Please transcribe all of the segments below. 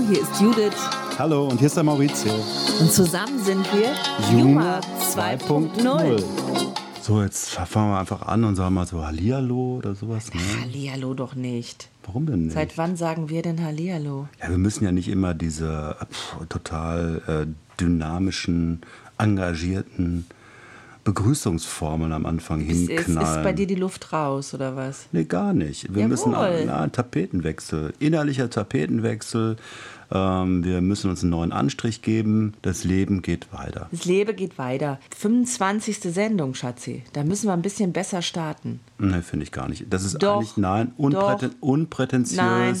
Hallo, hier ist Judith. Hallo, und hier ist der Maurizio. Und zusammen sind wir Juma 2.0. So, jetzt fangen wir einfach an und sagen mal so Hallihallo oder sowas. Ne? Hallihallo doch nicht. Warum denn nicht? Seit wann sagen wir denn Hallihallo? Ja, wir müssen ja nicht immer diese pff, total äh, dynamischen, engagierten Begrüßungsformeln am Anfang Ist, ist, hinknallen. ist bei dir die Luft raus oder was? Nee, gar nicht. Wir Jawohl. müssen na, Tapetenwechsel, innerlicher Tapetenwechsel. Ähm, wir müssen uns einen neuen Anstrich geben. Das Leben geht weiter. Das Leben geht weiter. 25. Sendung, Schatzi. Da müssen wir ein bisschen besser starten. Nee, finde ich gar nicht. Das ist Doch, eigentlich, nein, unpräten, doch. unprätentiös. Nein.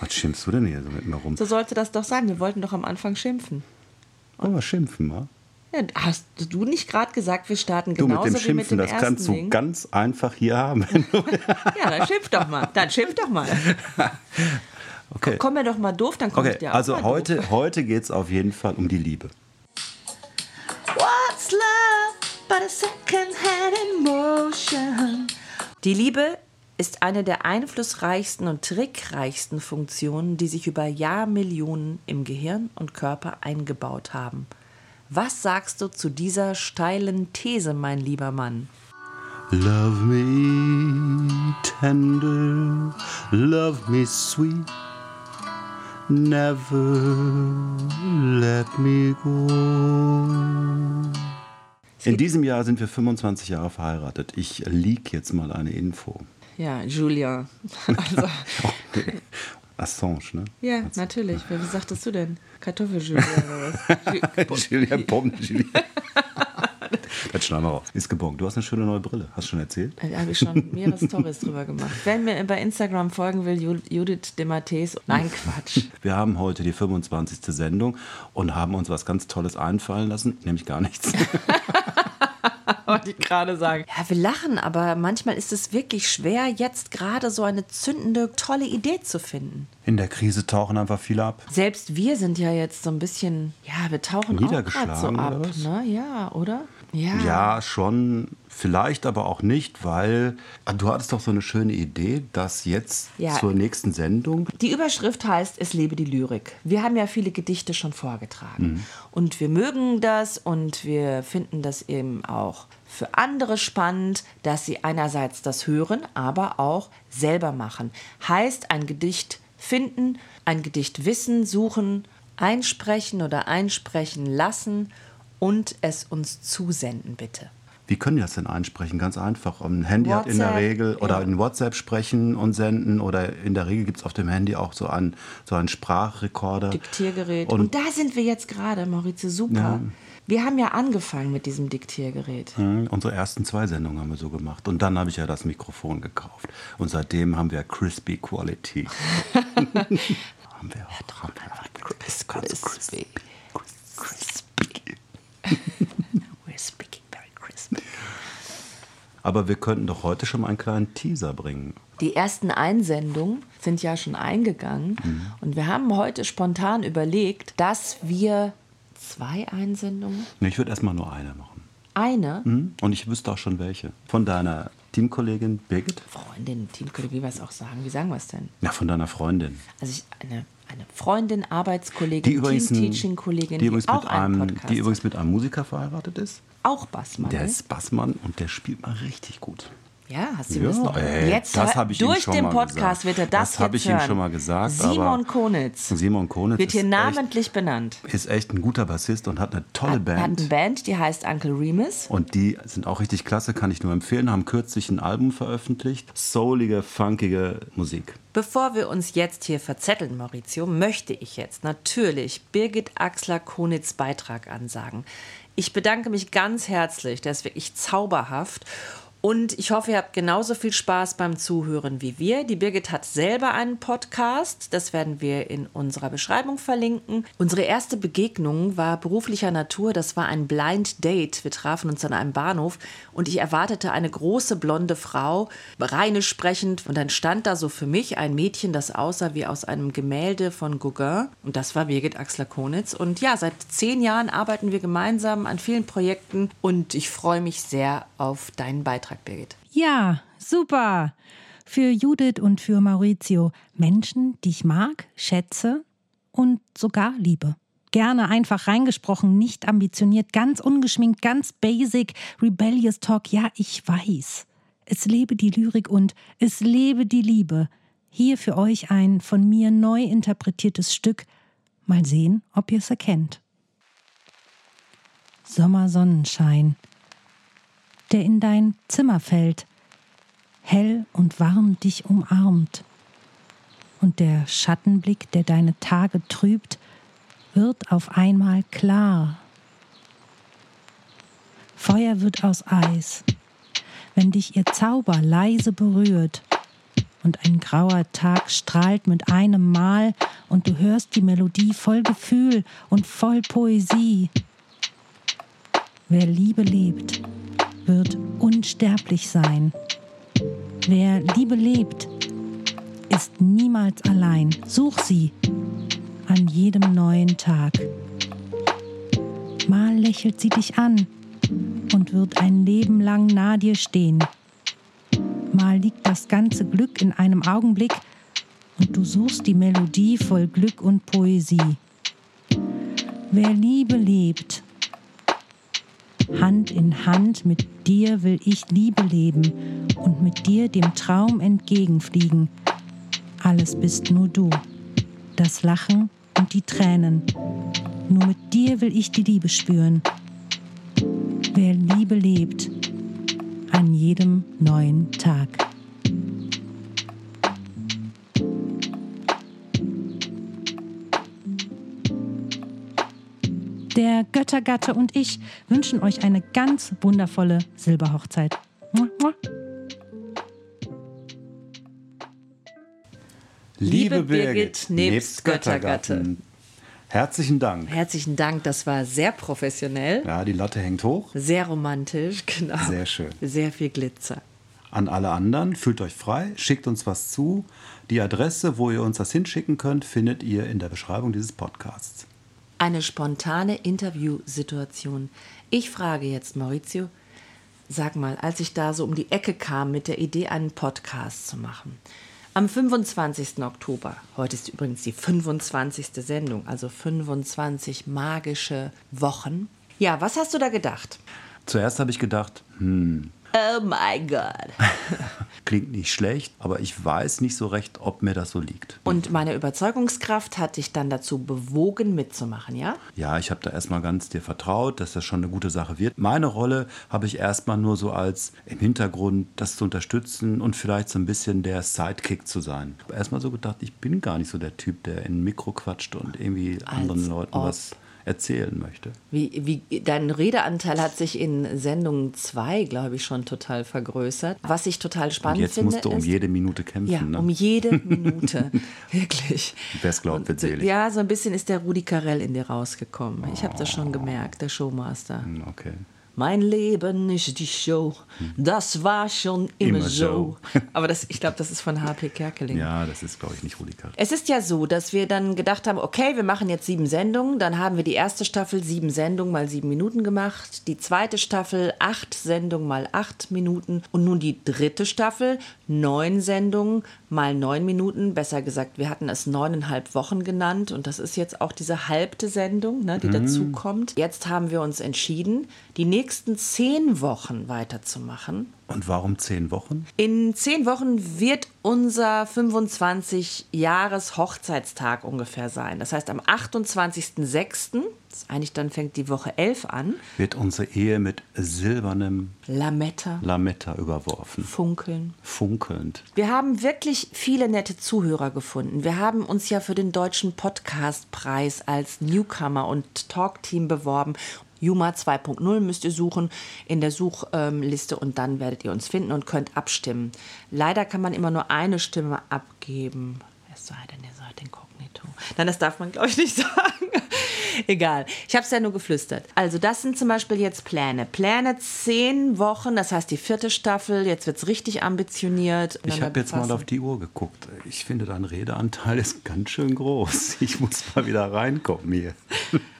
Was schimpfst du denn hier so mit mir rum? So sollte das doch sein. Wir wollten doch am Anfang schimpfen. Wollen wir schimpfen, mal? Ja, hast du nicht gerade gesagt, wir starten Du, genauso mit dem wie mit Schimpfen, dem das ersten kannst du Ding? ganz einfach hier haben. Ja, dann schimpf doch mal. Dann schimpf doch mal. Okay, Komm mir doch mal doof, dann komm ich okay dir auch also mal heute, heute geht es auf jeden Fall um die Liebe. What's love but a second-hand emotion? Die Liebe ist eine der einflussreichsten und trickreichsten Funktionen, die sich über Jahrmillionen im Gehirn und Körper eingebaut haben. Was sagst du zu dieser steilen These, mein lieber Mann? Love me tender, love me sweet, never let me go. In diesem Jahr sind wir 25 Jahre verheiratet. Ich leak jetzt mal eine Info. Ja, Julia. Also, Assange, ne? ja, natürlich. Wie sagtest du denn? Kartoffel-Julia oder was? Julia Bomben, Julia. Das schneiden wir raus. Ist gebongt. Du hast eine schöne neue Brille. Hast du schon erzählt? Da habe ich schon mehrere Stories drüber gemacht. Wer mir bei Instagram folgen will, Ju- Judith Demates. Nein, Quatsch. Wir haben heute die 25. Sendung und haben uns was ganz Tolles einfallen lassen, nämlich gar nichts. Wollte ich gerade sagen. Ja, wir lachen, aber manchmal ist es wirklich schwer, jetzt gerade so eine zündende, tolle Idee zu finden. In der Krise tauchen einfach viele ab. Selbst wir sind ja jetzt so ein bisschen, ja, wir tauchen auch gerade so Niedergeschlagen, ab. oder was? Ne? Ja, oder? Ja. Ja, schon. Vielleicht aber auch nicht, weil ah, du hattest doch so eine schöne Idee, dass jetzt Ja. zur nächsten Sendung Die Überschrift heißt Es lebe die Lyrik. Wir haben ja viele Gedichte schon vorgetragen. Mhm. Und wir mögen das und wir finden das eben auch für andere spannend, dass sie einerseits das hören, aber auch selber machen. Heißt ein Gedicht finden, ein Gedicht wissen, suchen, einsprechen oder einsprechen lassen und es uns zusenden, bitte. Wie können die das denn einsprechen? Ganz einfach. Ein Handy hat in der WhatsApp, Regel oder ja. in WhatsApp sprechen und senden oder in der Regel gibt es auf dem Handy auch so einen, so einen Sprachrekorder. Diktiergerät. Und, Und, da sind wir jetzt gerade, Maurizio, super. Wir haben ja angefangen mit diesem Diktiergerät. Hm, unsere ersten zwei Sendungen haben wir so gemacht. Und dann habe ich ja das Mikrofon gekauft. Und seitdem haben wir Crispy Quality. haben wir haben wir einfach Crispy. ganz Crispy. crispy. Aber wir könnten doch heute schon mal einen kleinen Teaser bringen. Die ersten Einsendungen sind ja schon eingegangen. Und wir haben heute spontan überlegt, dass wir zwei Einsendungen, Nee, ich würde erstmal nur eine machen. eine Hm? Und ich wüsste auch schon welche. Von deiner Teamkollegin Birgit? Freundin, Teamkollegin, wie wir es auch sagen. Wie sagen wir es denn? Ja, von deiner Freundin. Also ich, eine, eine Freundin, Arbeitskollegin, Die übrigens, ein- Team-Teaching-Kollegin, die, übrigens auch mit einem, Podcast die übrigens mit einem Musiker verheiratet ist. Auch Bassmann. Der ne? ist Bassmann und der spielt mal richtig gut. Ja, hast du Ja, wissen. ey, jetzt das ich ihm durch schon den mal Podcast gesagt. wird er das, Das hab jetzt ich ihm hören. schon mal gesagt, Simon Konitz Simon Konitz wird hier namentlich benannt. Ist echt ein guter Bassist und hat eine tolle Hat, hat Band. eine Band, die heißt Uncle Remus. Und die sind auch richtig klasse, kann ich nur empfehlen. Haben kürzlich ein Album veröffentlicht. Soulige, funkige Musik. Bevor wir uns jetzt hier verzetteln, Maurizio, möchte ich jetzt natürlich Birgit Axler-Konitz Beitrag ansagen. Ich bedanke mich ganz herzlich, der ist wirklich zauberhaft. Und ich hoffe, ihr habt genauso viel Spaß beim Zuhören wie wir. Die Birgit hat selber einen Podcast. Das werden wir in unserer Beschreibung verlinken. Unsere erste Begegnung war beruflicher Natur. Das war ein Blind Date. Wir trafen uns an einem Bahnhof und ich erwartete eine große blonde Frau, rheinisch sprechend. Und dann stand da so für mich ein Mädchen, das aussah wie aus einem Gemälde von Gauguin. Und das war Birgit Axler-Konitz. Und ja, seit zehn Jahren arbeiten wir gemeinsam an vielen Projekten. Und ich freue mich sehr auf deinen Beitrag, Birgit. Ja, super. Für Judith und für Maurizio Menschen, die ich mag, schätze und sogar Liebe. Gerne einfach reingesprochen, nicht ambitioniert, ganz ungeschminkt, ganz basic, rebellious Talk. Ja, ich weiß. Es lebe die Lyrik und es lebe die Liebe. Hier für euch ein von mir neu interpretiertes Stück. Mal sehen, ob ihr es erkennt. Sommersonnenschein, der in dein Zimmer fällt, hell und warm dich umarmt. Und der Schattenblick, der deine Tage trübt, wird auf einmal klar. Feuer wird aus Eis, wenn dich ihr Zauber leise berührt, und ein grauer Tag strahlt mit einem Mal, und du hörst die Melodie voll Gefühl und voll Poesie. Wer Liebe lebt, wird unsterblich sein. Wer Liebe lebt, ist niemals allein. Such sie an jedem neuen Tag. Mal lächelt sie dich an und wird ein Leben lang nah dir stehen. Mal liegt das ganze Glück in einem Augenblick und du suchst die Melodie voll Glück und Poesie. Wer Liebe lebt, Hand in Hand mit dir will ich Liebe leben und mit dir dem Traum entgegenfliegen. Alles bist nur du, das Lachen und die Tränen. Nur mit dir will ich die Liebe spüren. Wer Liebe lebt, an jedem neuen Tag. Der Göttergatte und ich wünschen euch eine ganz wundervolle Silberhochzeit. Liebe Birgit, nebst Göttergatten. Herzlichen Dank. Herzlichen Dank, das war sehr professionell. Ja, die Latte hängt hoch. Sehr romantisch, genau. Sehr schön. Sehr viel Glitzer. An alle anderen, fühlt euch frei, schickt uns was zu. Die Adresse, wo ihr uns das hinschicken könnt, findet ihr in der Beschreibung dieses Podcasts. Eine spontane Interviewsituation. Ich frage jetzt Maurizio, sag mal, als ich da so um die Ecke kam mit der Idee, einen Podcast zu machen. Am 25. Oktober, heute ist übrigens die 25. Sendung, also 25 magische Wochen. Ja, was hast du da gedacht? Zuerst habe ich gedacht, hm, Oh my God. Klingt nicht schlecht, aber ich weiß nicht so recht, ob mir das so liegt. Und meine Überzeugungskraft hat dich dann dazu bewogen, mitzumachen, ja? Ja, ich habe da erstmal ganz dir vertraut, dass das schon eine gute Sache wird. Meine Rolle habe ich erstmal nur so als im Hintergrund das zu unterstützen und vielleicht so ein bisschen der Sidekick zu sein. Ich habe erstmal so gedacht, ich bin gar nicht so der Typ, der in ein Mikro quatscht und irgendwie Als anderen Leuten ob. was erzählen möchte. Wie, wie, dein Redeanteil hat sich in Sendung 2, glaube ich, schon total vergrößert. Was ich total spannend jetzt finde. musst du um ist, jede Minute kämpfen. Ja, ne? um jede Minute. Wirklich. Wer es glaubt, wird selig. Ja, so ein bisschen ist der Rudi Carell in dir rausgekommen. Ich habe das schon gemerkt, der Showmaster. Hm, Okay. Mein Leben ist die Show, das war schon immer, Immer so. Aber das, ich glaube, das ist von HP Kerkeling. Ja, das ist, glaube ich, nicht Rudi Carell. Es ist ja so, dass wir dann gedacht haben, okay, wir machen jetzt sieben Sendungen. Dann haben wir die erste Staffel sieben Sendungen mal sieben Minuten gemacht. Die zweite Staffel acht Sendungen mal acht Minuten. Und nun die dritte Staffel neun Sendungen mal neun Minuten. Besser gesagt, wir hatten es neuneinhalb Wochen genannt. Und das ist jetzt auch diese halbte Sendung, ne, die dazu kommt. Jetzt haben wir uns entschieden, die nächsten zehn Wochen weiterzumachen. Und warum zehn Wochen? In zehn Wochen wird unser 25-Jahres-Hochzeitstag ungefähr sein. Das heißt, am 28.06., das ist eigentlich dann fängt die Woche 11 an, Wird unsere Ehe mit silbernem Lametta, Lametta überworfen. Funkeln. Funkelnd. Wir haben wirklich viele nette Zuhörer gefunden. Wir haben uns ja für den Deutschen Podcastpreis als Newcomer und Talkteam beworben. Juma 2.0 müsst ihr suchen in der Suchliste und dann werdet ihr uns finden und könnt abstimmen. Leider kann man immer nur eine Stimme abgeben. Es sei denn, ihr seid inkognito. Nein, das darf man, glaube ich, nicht sagen. Egal. Ich habe es ja nur geflüstert. Also, das sind zum Beispiel jetzt Pläne. Pläne zehn Wochen, das heißt die vierte Staffel. Jetzt wird es richtig ambitioniert. Ich habe jetzt mal auf die Uhr geguckt. Ich finde, dein Redeanteil ist ganz schön groß. Ich muss mal wieder reinkommen hier.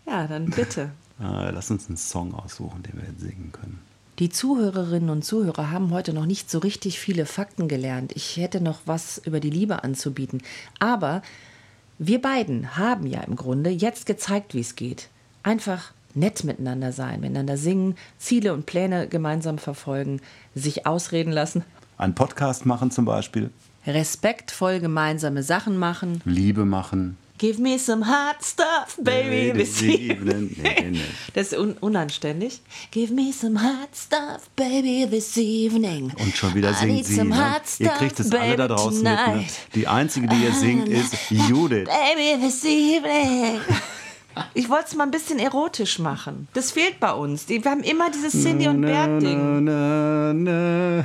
Ja, dann bitte. Ah, Lass uns einen Song aussuchen, den wir jetzt singen können. Die Zuhörerinnen und Zuhörer haben heute noch nicht so richtig viele Fakten gelernt. Ich hätte noch was über die Liebe anzubieten. Aber Wir beiden haben ja im Grunde jetzt gezeigt, wie es geht. Einfach nett miteinander sein, miteinander singen, Ziele und Pläne gemeinsam verfolgen, sich ausreden lassen, Einen Podcast machen zum Beispiel, respektvoll gemeinsame Sachen machen. Liebe machen. Give me some hot stuff, baby, this evening. Das ist un unanständig. Give me some hot stuff, baby, this evening. Und schon wieder singt sie. some Ne? Ihr kriegt es alle da draußen mit. Ne? tonight. Die einzige, die ihr singt, ist Judith. Baby, this evening. Ich wollte es mal ein bisschen erotisch machen. Das fehlt bei uns. Die, wir haben immer dieses Cindy und Bert-Ding. Na, na, na.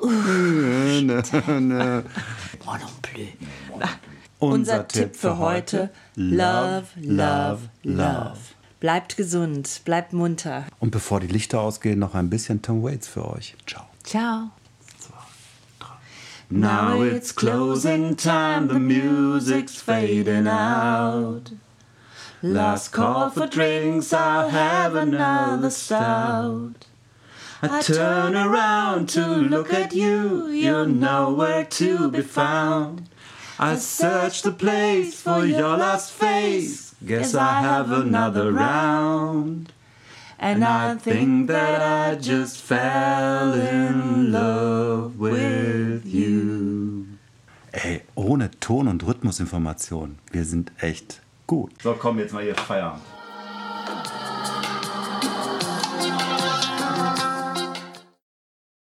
Na, na. Oh, non plus. Unser Tipp für heute: Love, love, love. Bleibt gesund, bleibt munter. Und bevor die Lichter ausgehen, noch ein bisschen Tom Waits für euch. Ciao. Ciao. Now it's closing time, the music's fading out. Last call for drinks, I'll have another stout. I turn around to look at you, you're nowhere to be found. I search the place for your lost face, guess I have another round. And I think that I just fell in love with you. Ey, ohne Ton- und Rhythmusinformation. Wir sind echt gut. So, komm, jetzt mal hier feiern.